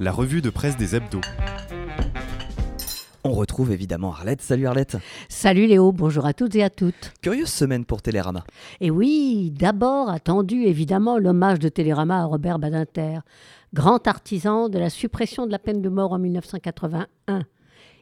la revue de presse des hebdos. On retrouve évidemment Arlette. Salut Arlette. Salut Léo, bonjour à toutes et à toutes. Curieuse semaine pour Télérama. Et oui, d'abord attendu évidemment l'hommage de Télérama à Robert Badinter, grand artisan de la suppression de la peine de mort en 1981.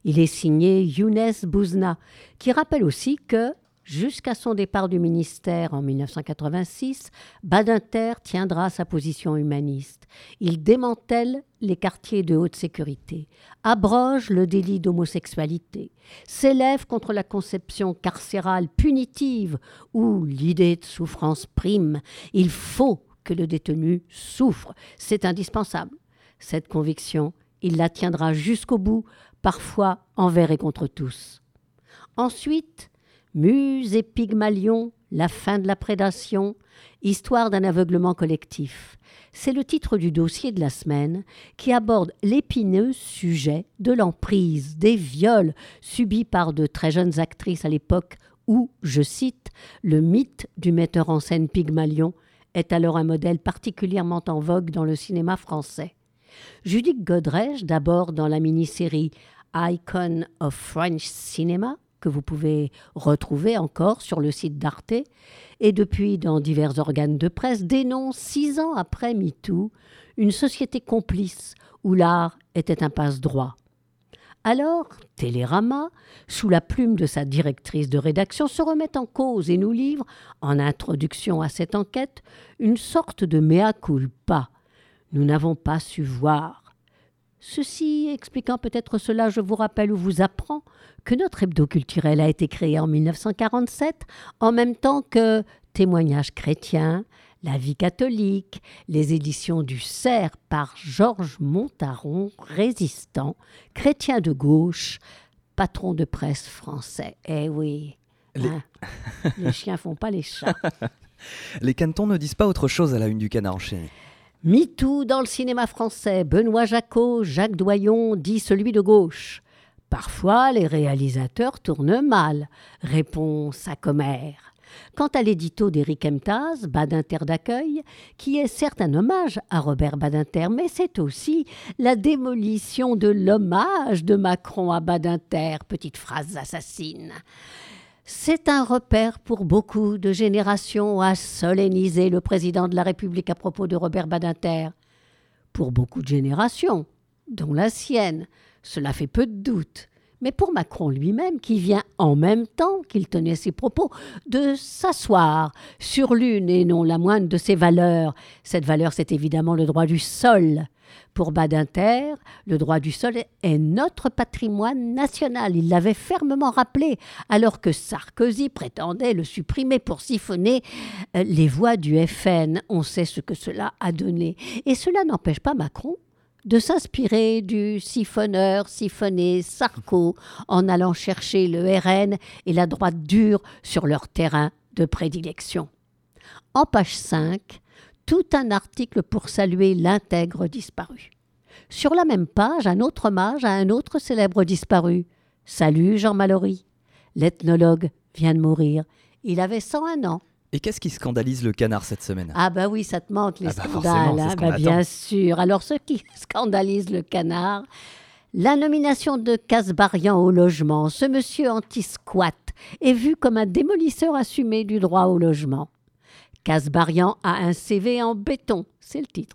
Il est signé Younes Bouzna, qui rappelle aussi que Jusqu'à son départ du ministère en 1986, Badinter tiendra sa position humaniste. Il démantèle les quartiers de haute sécurité, abroge le délit d'homosexualité, s'élève contre la conception carcérale punitive où l'idée de souffrance prime. Il faut que le détenu souffre, c'est indispensable. Cette conviction, il la tiendra jusqu'au bout, parfois envers et contre tous. Ensuite, Muse et Pygmalion, la fin de la prédation, histoire d'un aveuglement collectif. C'est le titre du dossier de la semaine qui aborde l'épineux sujet de l'emprise, des viols subis par de très jeunes actrices à l'époque où, je cite, le mythe du metteur en scène Pygmalion est alors un modèle particulièrement en vogue dans le cinéma français. Judith Godrèche, d'abord dans la mini-série Icon of French Cinema, que vous pouvez retrouver encore sur le site d'Arte, et depuis dans divers organes de presse, dénonce, six ans après MeToo, une société complice où l'art était un passe-droit. Alors, Télérama, sous la plume de sa directrice de rédaction, se remet en cause et nous livre, en introduction à cette enquête, une sorte de mea culpa. Nous n'avons pas su voir, Ceci expliquant peut-être cela, je vous rappelle ou vous apprends que notre hebdo culturel a été créé en 1947, en même temps que Témoignages chrétiens, La vie catholique, les éditions du Cerf par Georges Montaron, résistant, chrétien de gauche, patron de presse français. Eh oui, les, hein, les chiens font pas les chats. les cantons ne disent pas autre chose à la une du canard enchaîné. MeToo dans le cinéma français, Benoît Jacot, Jacques Doyon dit celui de gauche. Parfois, les réalisateurs tournent mal, répond sa commère. Quant à l'édito d'Éric Emtaz, Badinter d'accueil, qui est certes un hommage à Robert Badinter, mais c'est aussi la démolition de l'hommage de Macron à Badinter, petite phrase assassine. C'est un repère pour beaucoup de générations à solenniser le président de la République à propos de Robert Badinter. Pour beaucoup de générations, dont la sienne, cela fait peu de doute. Mais pour Macron lui-même, qui vient en même temps qu'il tenait ses propos, de s'asseoir sur l'une et non la moindre de ses valeurs, cette valeur c'est évidemment le droit du sol, pour Badinter, le droit du sol est notre patrimoine national. Il l'avait fermement rappelé, alors que Sarkozy prétendait le supprimer pour siphonner euh, les voix du FN. On sait ce que cela a donné. Et cela n'empêche pas Macron de s'inspirer du siphonneur siphonné Sarko en allant chercher le RN et la droite dure sur leur terrain de prédilection. En page 5, tout un article pour saluer l'intègre disparu. Sur la même page, un autre hommage à un autre célèbre disparu. Salut Jean Mallory. L'ethnologue vient de mourir. Il avait 101 ans. Et qu'est-ce qui scandalise le canard cette semaine? Ah bah oui, ça te manque les ah bah scandales. Hein. Bah bien sûr. Alors ce qui scandalise le canard, la nomination de Casbarian au logement, ce monsieur anti-squat, est vu comme un démolisseur assumé du droit au logement. Casbarian a un CV en béton, c'est le titre.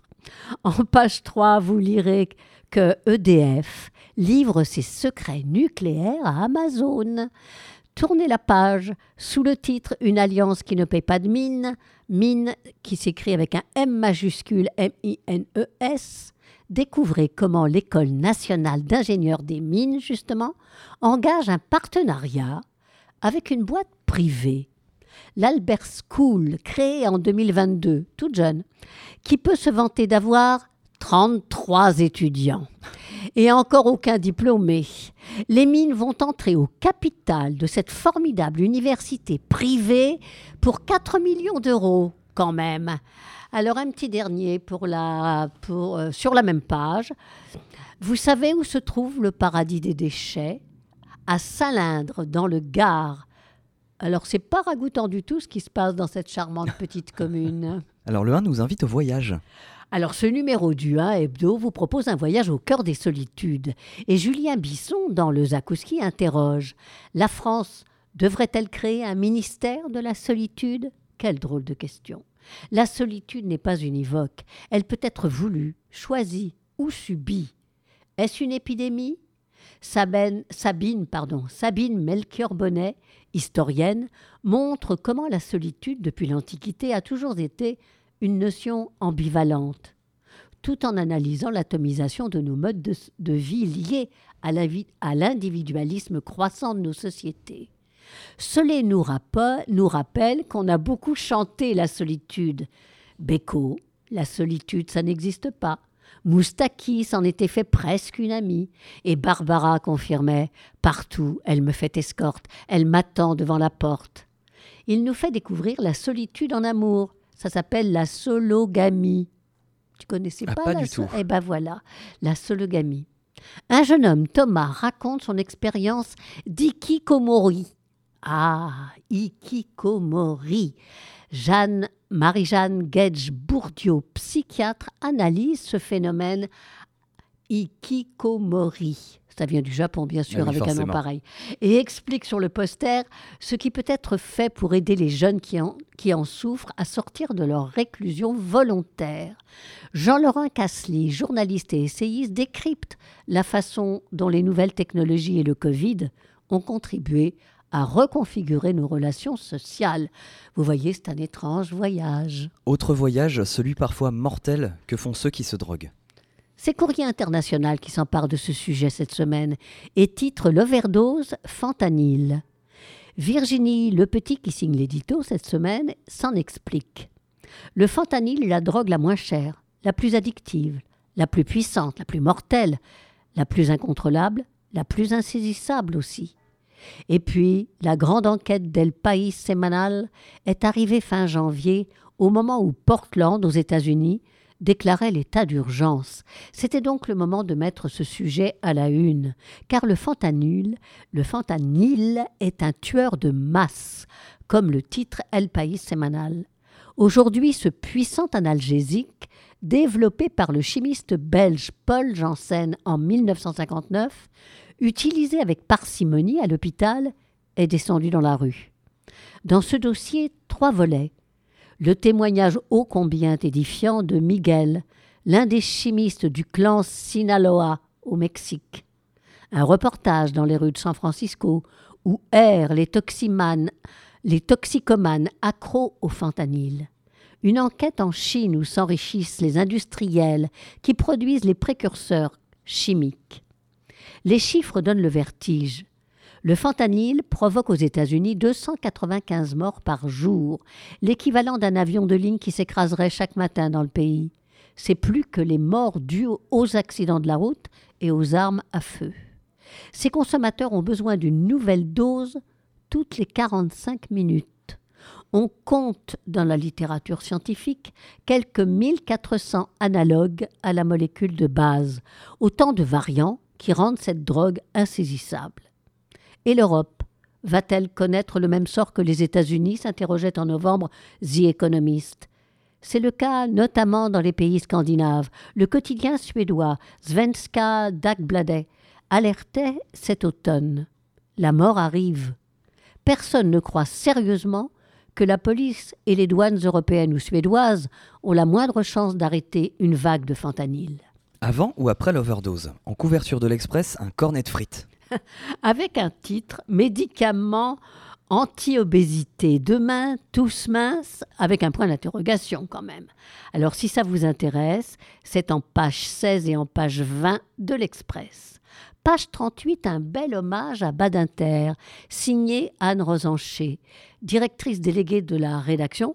En page 3, vous lirez que EDF livre ses secrets nucléaires à Amazon. Tournez la page sous le titre Une alliance qui ne paye pas de mine, mine qui s'écrit avec un M majuscule M-I-N-E-S. Découvrez comment l'École nationale d'ingénieurs des mines, justement, engage un partenariat avec une boîte privée l'Albert School, créé en 2022, toute jeune, qui peut se vanter d'avoir 33 étudiants et encore aucun diplômé. Les mines vont entrer au capital de cette formidable université privée pour 4 millions d'euros quand même. Alors un petit dernier pour la, pour, euh, sur la même page. Vous savez où se trouve le paradis des déchets? À Salindre, dans le Gard. Alors, c'est pas ragoûtant du tout ce qui se passe dans cette charmante petite commune. Alors, le 1 nous invite au voyage. Alors ce numéro du 1 Hebdo vous propose un voyage au cœur des solitudes. Et Julien Bisson, dans le Zakouski, interroge La France devrait-elle créer un ministère de la solitude? Quelle drôle de question. La solitude n'est pas univoque. Elle peut être voulue, choisie ou subie. Est-ce une épidémie? Sabine, pardon, Sabine Melchior-Bonnet, historienne, montre comment la solitude, depuis l'Antiquité, a toujours été une notion ambivalente, tout en analysant l'atomisation de nos modes de, vie liés à l'individualisme croissant de nos sociétés. Cela nous, nous rappelle qu'on a beaucoup chanté la solitude. Beko, la solitude, ça n'existe pas. Moustaki s'en était fait presque une amie, et Barbara confirmait Partout, elle me fait escorte, elle m'attend devant la porte. Il nous fait découvrir la solitude en amour, ça s'appelle la sologamie. Tu connaissais ah, pas, pas la du tout. Eh ben voilà, la sologamie. Un jeune homme, Thomas, raconte son expérience d'ikikomori. Ah, ikikomori. Jeanne, Marie-Jeanne Gedge-Bourdieu, psychiatre, analyse ce phénomène ikikomori. Ça vient du Japon bien sûr, Ah oui, avec un nom pareil, et explique sur le poster ce qui peut être fait pour aider les jeunes qui en, qui en souffrent à sortir de leur réclusion volontaire. Jean-Laurent Cassely, journaliste et essayiste, décrypte la façon dont les nouvelles technologies et le Covid ont contribué à reconfigurer nos relations sociales. Vous voyez, c'est un étrange voyage. Autre voyage, celui parfois mortel que font ceux qui se droguent. C'est Courrier International qui s'empare de ce sujet cette semaine et titre L'overdose fentanyl. Virginie Le Petit, qui signe l'édito cette semaine, s'en explique. Le fentanyl est la drogue la moins chère, la plus addictive, la plus puissante, la plus mortelle, la plus incontrôlable, la plus insaisissable aussi. Et puis, la grande enquête d'El País Semanal est arrivée fin janvier, au moment où Portland, aux États-Unis, déclarait l'état d'urgence. C'était donc le moment de mettre ce sujet à la une, car le fentanyl, le fentanyl est un tueur de masse, comme le titre El País Semanal. Aujourd'hui, ce puissant analgésique, développé par le chimiste belge Paul Janssen en 1959, utilisé avec parcimonie à l'hôpital, est descendu dans la rue. Dans ce dossier, trois volets. Le témoignage ô combien édifiant de Miguel, l'un des chimistes du clan Sinaloa au Mexique. Un reportage dans les rues de San Francisco où errent les les toxicomanes accros au fentanyl. Une enquête en Chine où s'enrichissent les industriels qui produisent les précurseurs chimiques. Les chiffres donnent le vertige. Le fentanyl provoque aux États-Unis 295 morts par jour, l'équivalent d'un avion de ligne qui s'écraserait chaque matin dans le pays. C'est plus que les morts dues aux accidents de la route et aux armes à feu. Ces consommateurs ont besoin d'une nouvelle dose toutes les 45 minutes. On compte dans la littérature scientifique quelques 1400 analogues à la molécule de base, autant de variants qui rendent cette drogue insaisissable. Et l'Europe va-t-elle connaître le même sort que les États-Unis s'interrogeait en novembre The Economist. C'est le cas notamment dans les pays scandinaves. Le quotidien suédois Svenska Dagbladet alertait cet automne. La mort arrive. Personne ne croit sérieusement que la police et les douanes européennes ou suédoises ont la moindre chance d'arrêter une vague de fentanyl. Avant ou après l'overdose? En couverture de l'Express, un cornet de frites. avec un titre Médicaments anti-obésité. Demain, tous minces, avec un point d'interrogation quand même. Alors si ça vous intéresse, c'est en page 16 et en page 20 de l'Express. Page 38, un bel hommage à Badinter, signé Anne Rosancher, directrice déléguée de la rédaction,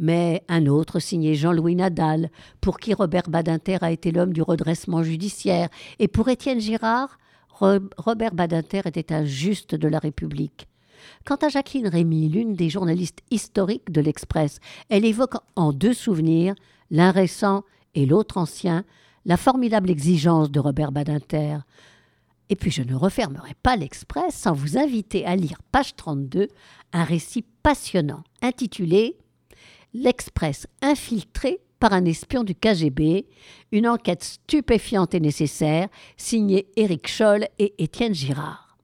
mais un autre signé Jean-Louis Nadal, pour qui Robert Badinter a été l'homme du redressement judiciaire, et pour Étienne Girard, Robert Badinter était un juste de la République. Quant à Jacqueline Rémy, l'une des journalistes historiques de l'Express, elle évoque en deux souvenirs, l'un récent et l'autre ancien, la formidable exigence de Robert Badinter. Et puis je ne refermerai pas l'Express sans vous inviter à lire page 32, un récit passionnant intitulé L'Express infiltré par un espion du KGB, une enquête stupéfiante et nécessaire, signée Éric Scholl et Étienne Girard.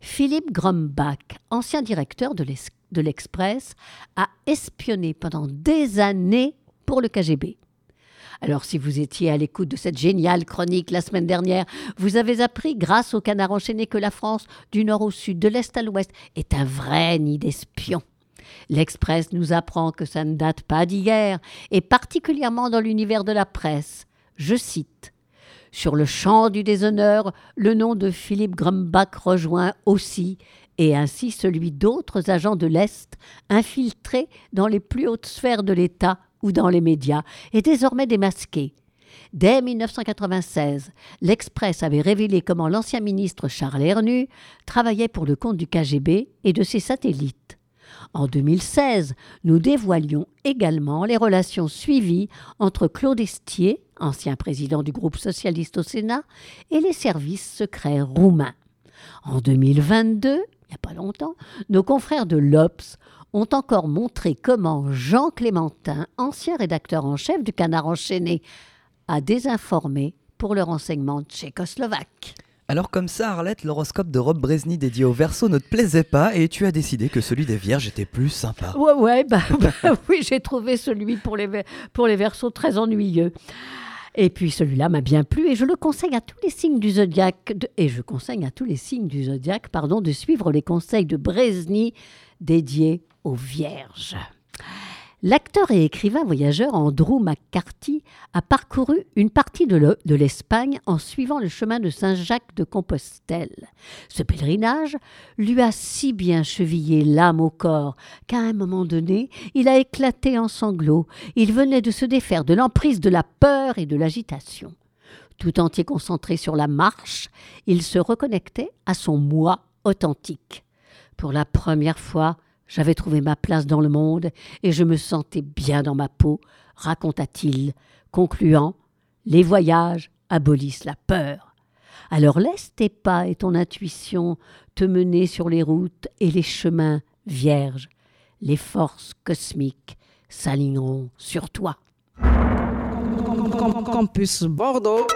Philippe Grombach, ancien directeur de l'Express, a espionné pendant des années pour le KGB. Alors si vous étiez à l'écoute de cette géniale chronique la semaine dernière, vous avez appris, grâce au canard enchaîné, que la France, du nord au sud, de l'est à l'ouest, est un vrai nid d'espions. L'Express nous apprend que ça ne date pas d'hier, et particulièrement dans l'univers de la presse. Je cite Sur le champ du déshonneur, le nom de Philippe Grumbach rejoint aussi, et ainsi celui d'autres agents de l'Est infiltrés dans les plus hautes sphères de l'État ou dans les médias, est désormais démasqué. Dès 1996, l'Express avait révélé comment l'ancien ministre Charles Hernu travaillait pour le compte du KGB et de ses satellites. En 2016, nous dévoilions également les relations suivies entre Claude Estier, ancien président du groupe socialiste au Sénat, et les services secrets roumains. En 2022, il n'y a pas longtemps, nos confrères de l'Obs ont encore montré comment Jean Clémentin, ancien rédacteur en chef du Canard enchaîné, a désinformé pour le renseignement tchécoslovaque. Alors comme ça, Arlette, l'horoscope de Rob Brezny dédié au verso ne te plaisait pas et tu as décidé que celui des vierges était plus sympa. Ouais, ouais, bah, bah oui, j'ai trouvé celui pour les, pour les versos très ennuyeux. Et puis celui-là m'a bien plu et je le conseille à tous les signes du zodiaque et je conseille à tous les signes du zodiaque, pardon, de suivre les conseils de Brezny dédiés aux Vierges. L'acteur et écrivain voyageur Andrew McCarthy a parcouru une partie de l'Espagne en suivant le chemin de Saint-Jacques de Compostelle. Ce pèlerinage lui a si bien chevillé l'âme au corps qu'à un moment donné, il a éclaté en sanglots. Il venait de se défaire de l'emprise de la peur et de l'agitation. Tout entier concentré sur la marche, il se reconnectait à son moi authentique. Pour la première fois, j'avais trouvé ma place dans le monde et je me sentais bien dans ma peau, raconta-t-il, concluant Les voyages abolissent la peur. Alors laisse tes pas et ton intuition te mener sur les routes et les chemins vierges. Les forces cosmiques s'aligneront sur toi. Campus Bordeaux.